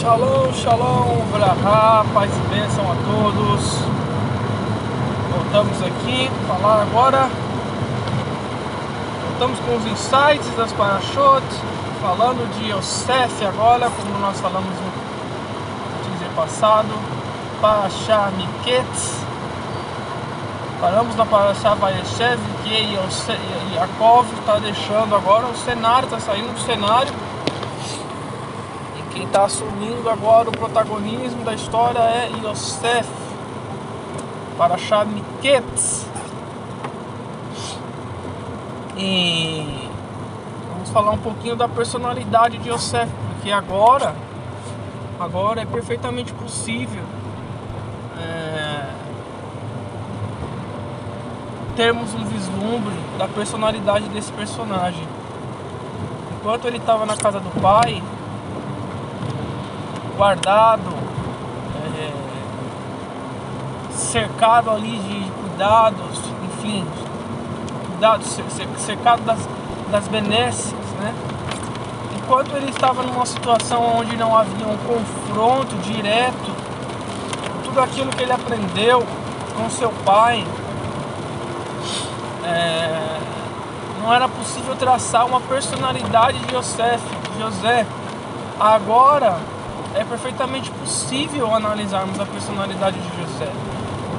Shalom, shalom, brahá, paz e bênção a todos. Voltamos aqui falar agora. Voltamos com os insights das Parashot, falando de Yosef agora, como nós falamos no teaser passado. Parashá Miketz. Paramos na Parashá Vayeshev, que Yaakov está deixando agora o cenário, está saindo do cenário quem está assumindo agora o protagonismo da história é Yosef para Miketz. E vamos falar um pouquinho da personalidade de Yosef, porque agora, agora é perfeitamente possível é, termos um vislumbre da personalidade desse personagem. Enquanto ele estava na casa do pai, guardado, é, cercado ali de cuidados, enfim, cuidados, cercado das, das benesses, né? Enquanto ele estava numa situação onde não havia um confronto direto, tudo aquilo que ele aprendeu com seu pai, é, não era possível traçar uma personalidade de José. José. Agora é perfeitamente possível analisarmos a personalidade de José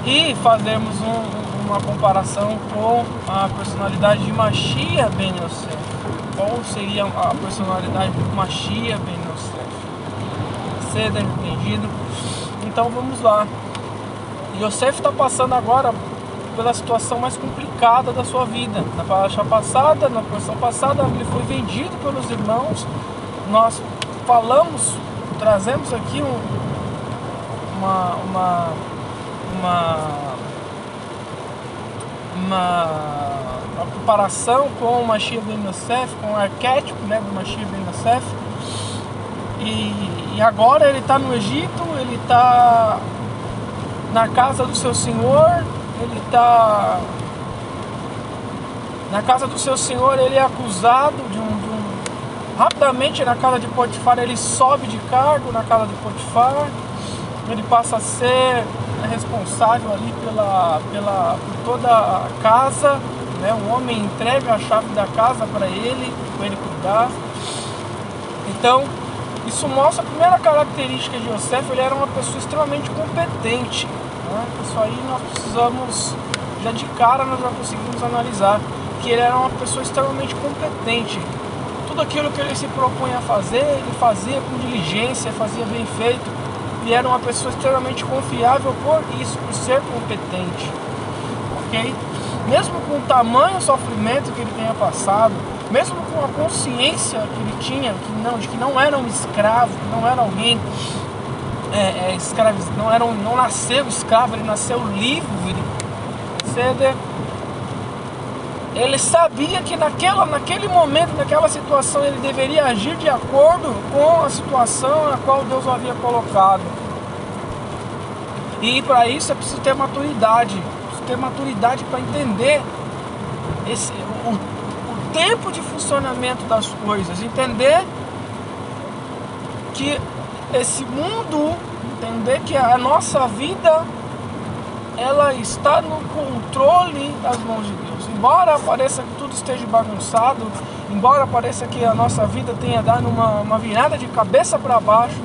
e fazermos um, uma comparação com a personalidade de Machia Ben Yosef. Qual seria a personalidade de Machia Ben Yosef? Ser entendido? Então vamos lá. Yosef está passando agora pela situação mais complicada da sua vida. Na paraxá passada, na porção passada, ele foi vendido pelos irmãos. Nós falamos trazemos aqui um, uma, uma, uma, uma, comparação com o Mashiach Ben Yosef, com o arquétipo né, do Mashiach Ben Yosef. E, e agora ele está no Egito, ele está na casa do seu senhor, ele está na casa do seu senhor, ele é acusado de um Rapidamente na casa de Potifar ele sobe de cargo na casa de Potifar, ele passa a ser responsável ali pela, pela, por toda a casa, né? o homem entrega a chave da casa para ele, para ele cuidar. Então, isso mostra a primeira característica de Yosef, ele era uma pessoa extremamente competente. Né? Isso aí nós precisamos, já de cara nós já conseguimos analisar, que ele era uma pessoa extremamente competente tudo aquilo que ele se propunha a fazer, ele fazia com diligência, fazia bem feito e era uma pessoa extremamente confiável por isso, por ser competente. Ok? Mesmo com o tamanho sofrimento que ele tenha passado, mesmo com a consciência que ele tinha que não, de que não era um escravo, não era alguém é, é, escravo, não, um, não nasceu escravo, ele nasceu livre. Ceder ele sabia que naquela, naquele momento, naquela situação, ele deveria agir de acordo com a situação na qual Deus o havia colocado. E para isso é preciso ter maturidade, preciso ter maturidade para entender esse, o, o tempo de funcionamento das coisas, entender que esse mundo, entender que a nossa vida ela está no controle das mãos de Deus. Embora pareça que tudo esteja bagunçado, embora pareça que a nossa vida tenha dado uma, uma virada de cabeça para baixo,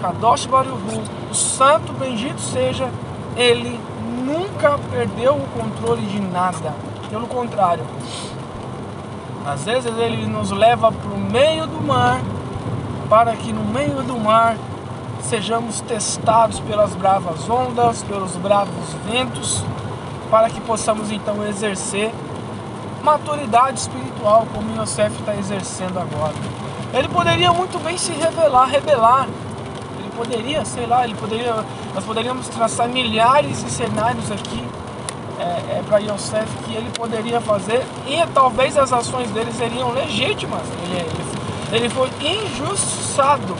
Kadosh Baruhu, o santo bendito seja, ele nunca perdeu o controle de nada. Pelo contrário, às vezes ele nos leva para o meio do mar, para que no meio do mar sejamos testados pelas bravas ondas, pelos bravos ventos, para que possamos então exercer maturidade espiritual como Yosef está exercendo agora. Ele poderia muito bem se revelar, rebelar. Ele poderia, sei lá, ele poderia, nós poderíamos traçar milhares de cenários aqui é, é, para Yosef que ele poderia fazer e talvez as ações dele seriam legítimas. Ele, ele, ele foi injustiçado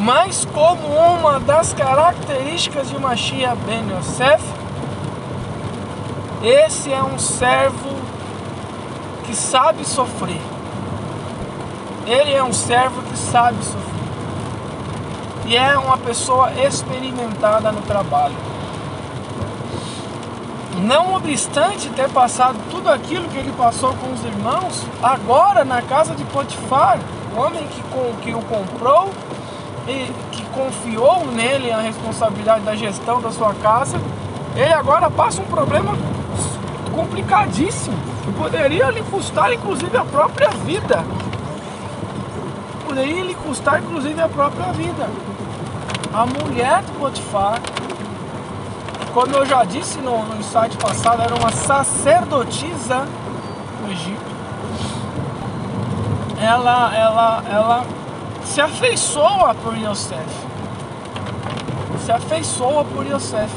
mas como uma das características de Mashiach Ben Yosef, esse é um servo que sabe sofrer. Ele é um servo que sabe sofrer. E é uma pessoa experimentada no trabalho. Não obstante ter passado tudo aquilo que ele passou com os irmãos, agora na casa de Potifar, o homem que, que o comprou que confiou nele a responsabilidade da gestão da sua casa, ele agora passa um problema complicadíssimo que poderia lhe custar inclusive a própria vida. Poderia lhe custar inclusive a própria vida. A mulher de Potifar, como eu já disse no, no site passado, era uma sacerdotisa no Egito. Ela, ela, ela se afeiçoa por Yosef. Se afeiçoa por Yosef.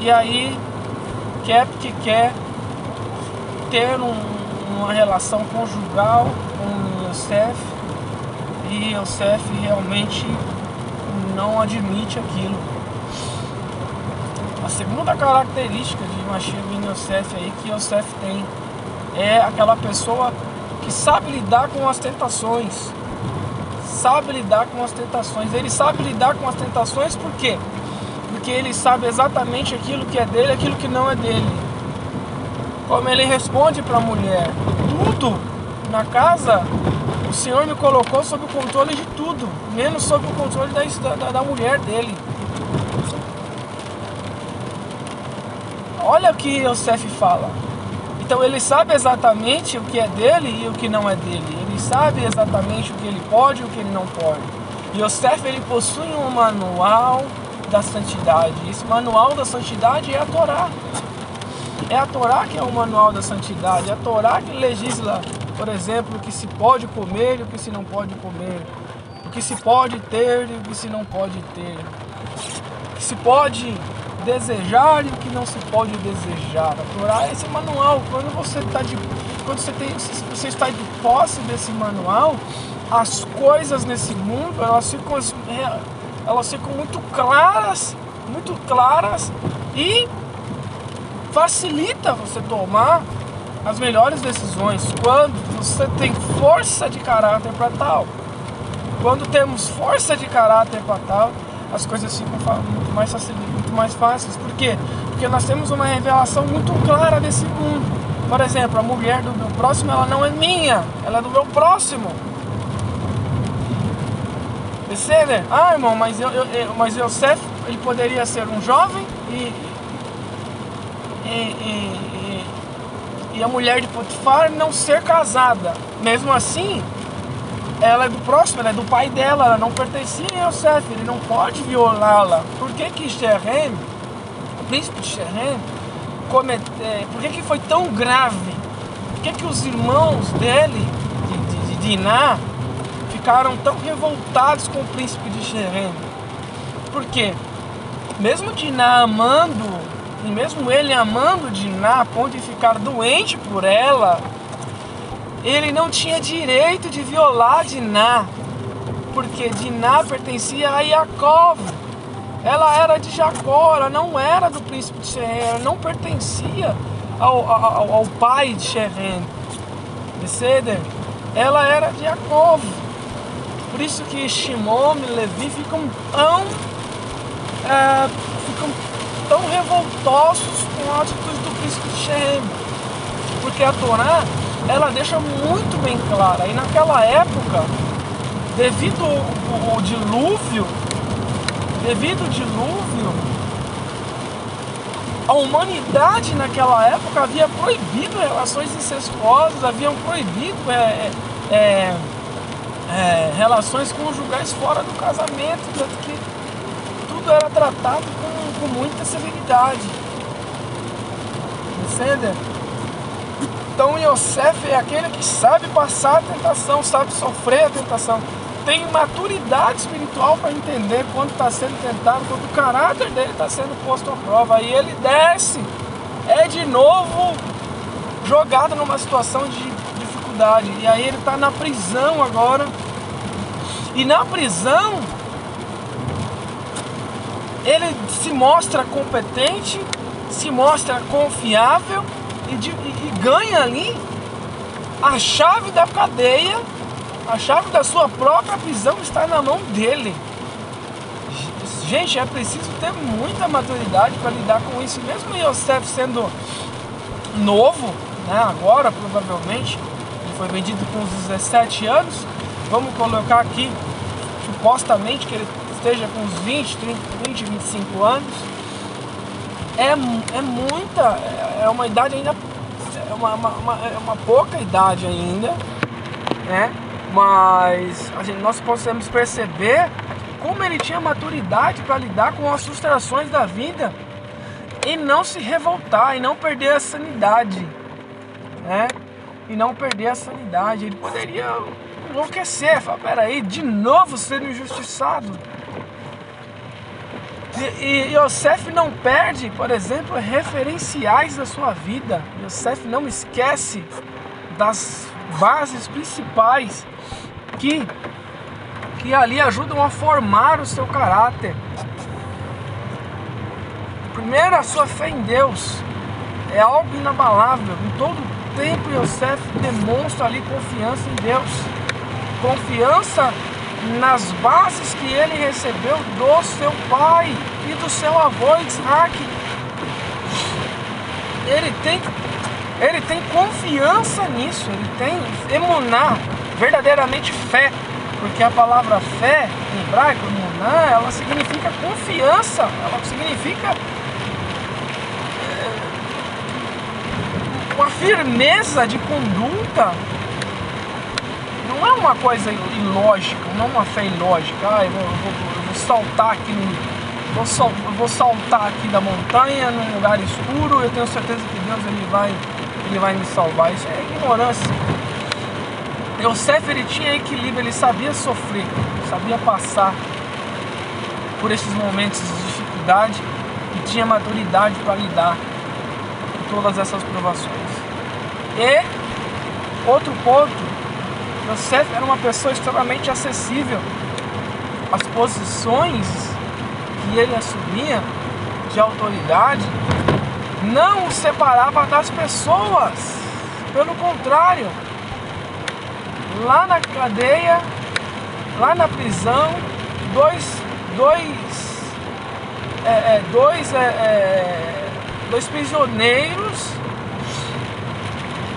E aí, quer porque quer ter um, uma relação conjugal com Yosef. E Yosef realmente não admite aquilo. A segunda característica de Mashiach ben Yosef aí que Yosef tem é aquela pessoa que sabe lidar com as tentações sabe lidar com as tentações. Ele sabe lidar com as tentações por quê? Porque ele sabe exatamente aquilo que é dele aquilo que não é dele. Como ele responde para a mulher: Tudo na casa o Senhor me colocou sob o controle de tudo, menos sob o controle da, da, da mulher dele. Olha o que Yosef fala. Então ele sabe exatamente o que é dele e o que não é dele. Ele sabe exatamente o que ele pode e o que ele não pode. E Yosef ele possui um manual da santidade. Esse manual da santidade é a Torá. É a Torá que é o manual da santidade. É a Torá que legisla, por exemplo, o que se pode comer e o que se não pode comer. O que se pode ter e o que se não pode ter. O que se pode desejar e o que não se pode desejar. A Torá é esse manual. Quando você está de, quando você tem, você está de posse desse manual, as coisas nesse mundo elas ficam, elas ficam muito claras, muito claras e facilita você tomar as melhores decisões quando você tem força de caráter para tal. Quando temos força de caráter para tal, as coisas ficam muito mais, muito mais fáceis. Por quê? Porque nós temos uma revelação muito clara desse mundo. Por exemplo, a mulher do meu próximo, ela não é minha, ela é do meu próximo. Percebe? Ah, irmão, mas eu, eu, eu, mas ele poderia ser um jovem e, e, e, e a mulher de Potifar não ser casada. Mesmo assim, ela é do próximo, ela é do pai dela, ela não pertencia a Yosef, ele não pode violá-la. Por que que Sherem, o príncipe de Sherem, comete, é, por que que foi tão grave? Por que que os irmãos dele, de, de, de Diná, ficaram tão revoltados com o príncipe de Sherem? Por quê? Mesmo Diná amando, e mesmo ele amando Diná a ponto de ficar doente por ela, ele não tinha direito de violar Diná, porque Diná pertencia a Jacob. Ela era de Jacó, ela não era do príncipe de Sherem, ela não pertencia ao, ao, ao pai de Sherem. Ela era de Jacob. Por isso que Shimon e Levi ficam tão, é, ficam tão revoltosos com a atitude do príncipe de Sherem. Porque a Torá ela deixa muito bem clara. E naquela época, devido ao, dilúvio, devido ao dilúvio, a humanidade naquela época havia proibido relações incestuosas, haviam proibido é, é, é, é relações conjugais fora do casamento, tanto que tudo era tratado com, com muita severidade. Entende? Então Yosef é aquele que sabe passar a tentação, sabe sofrer a tentação. Tem maturidade espiritual para entender quando está sendo tentado, quando o caráter dele está sendo posto à prova. Aí ele desce, é de novo jogado numa situação de dificuldade. E aí ele está na prisão agora. E na prisão ele se mostra competente, se mostra confiável e, de, e, ganha ali a chave da cadeia A chave da sua própria prisão está na mão dele. Gente, é preciso ter muita maturidade para lidar com isso. Mesmo Yosef sendo novo, né, agora provavelmente, ele foi vendido com uns 17 anos. Vamos colocar aqui, supostamente, que ele esteja com uns 20, 30, 20, 25 anos. É, é muita, é uma idade ainda, é uma, uma, uma, é uma pouca idade ainda, né? Mas a gente, nós podemos perceber como ele tinha maturidade para lidar com as frustrações da vida e não se revoltar e não perder a sanidade, né? E não perder a sanidade. Ele poderia enlouquecer, falar, peraí, de novo sendo injustiçado. E, Yosef não perde, por exemplo, referenciais da sua vida. Yosef não esquece das bases principais que, que ali ajudam a formar o seu caráter. Primeiro, a sua fé em Deus é algo inabalável. Em todo tempo, Yosef demonstra ali confiança em Deus, confiança nas bases que ele recebeu do seu pai e do seu avô Isaac. Ele tem, ele tem confiança nisso, ele tem emuná, verdadeiramente fé, porque a palavra fé em hebraico, emuná, ela significa confiança, ela significa eh, uma firmeza de conduta não é uma coisa ilógica, não é uma fé ilógica. Ah, eu vou, eu vou, saltar aqui no. Vou, vou saltar aqui da montanha num lugar escuro, eu tenho certeza que Deus ele vai, ele vai me salvar. Isso é ignorância. Yosef ele tinha equilíbrio, ele sabia sofrer, sabia passar por esses momentos de dificuldade e tinha maturidade para lidar com todas essas provações. E outro ponto Yosef era uma pessoa extremamente acessível. As posições que ele assumia de autoridade não o separava das pessoas. Pelo contrário, lá na cadeia, lá na prisão, dois, dois, é, é, dois, é, é dois prisioneiros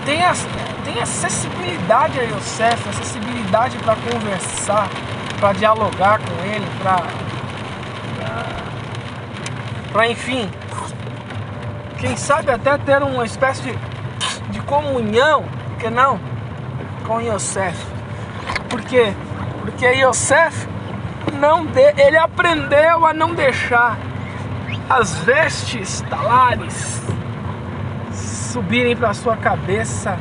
têm as, tem acessibilidade a Yosef, acessibilidade para conversar, para dialogar com ele, para. para enfim. Quem sabe até ter uma espécie de, de comunhão, que não? Com Yosef. Por quê? Porque Yosef não de, ele aprendeu a não deixar as vestes talares subirem para sua cabeça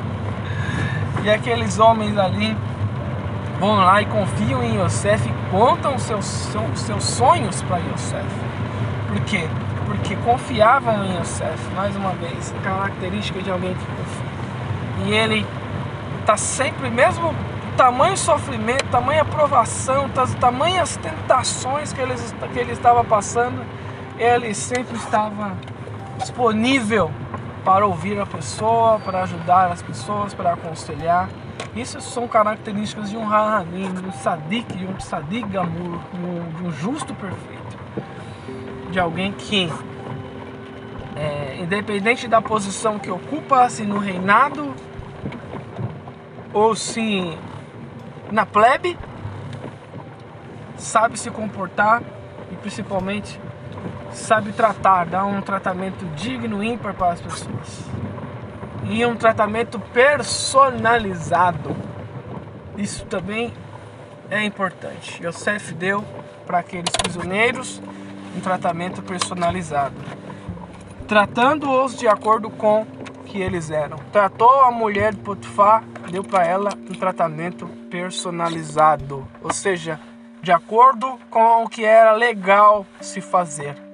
e aqueles homens ali vão lá e confiam em Yosef e contam seus, seus, sonhos para Yosef. Por quê? Porque confiavam em Yosef, mais uma vez, característica de alguém que confia. E ele está sempre, mesmo tamanho sofrimento, tamanha provação, tamanhas tentações que ele, que ele estava passando, ele sempre estava disponível para ouvir a pessoa, para ajudar as pessoas, para aconselhar. Isso são características de um Rahanim, de um Sadik, de um Sadik Gamur, de um justo perfeito. De alguém que, é, independente da posição que ocupa, se no reinado ou se na plebe, sabe se comportar e principalmente sabe tratar, dá um tratamento digno, ímpar para as pessoas. E um tratamento personalizado. Isso também é importante. Yosef deu para aqueles prisioneiros um tratamento personalizado, tratando-os de acordo com que eles eram. Tratou a mulher de Potifar, deu para ela um tratamento personalizado, ou seja, de acordo com o que era legal se fazer.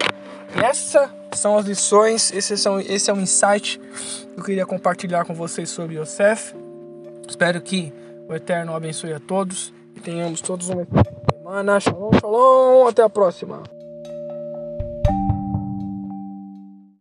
Essas são as lições, esse, são, esse é um insight que eu queria compartilhar com vocês sobre Yosef. Espero que o Eterno abençoe a todos e tenhamos todos uma semana. Shalom, shalom, até a próxima.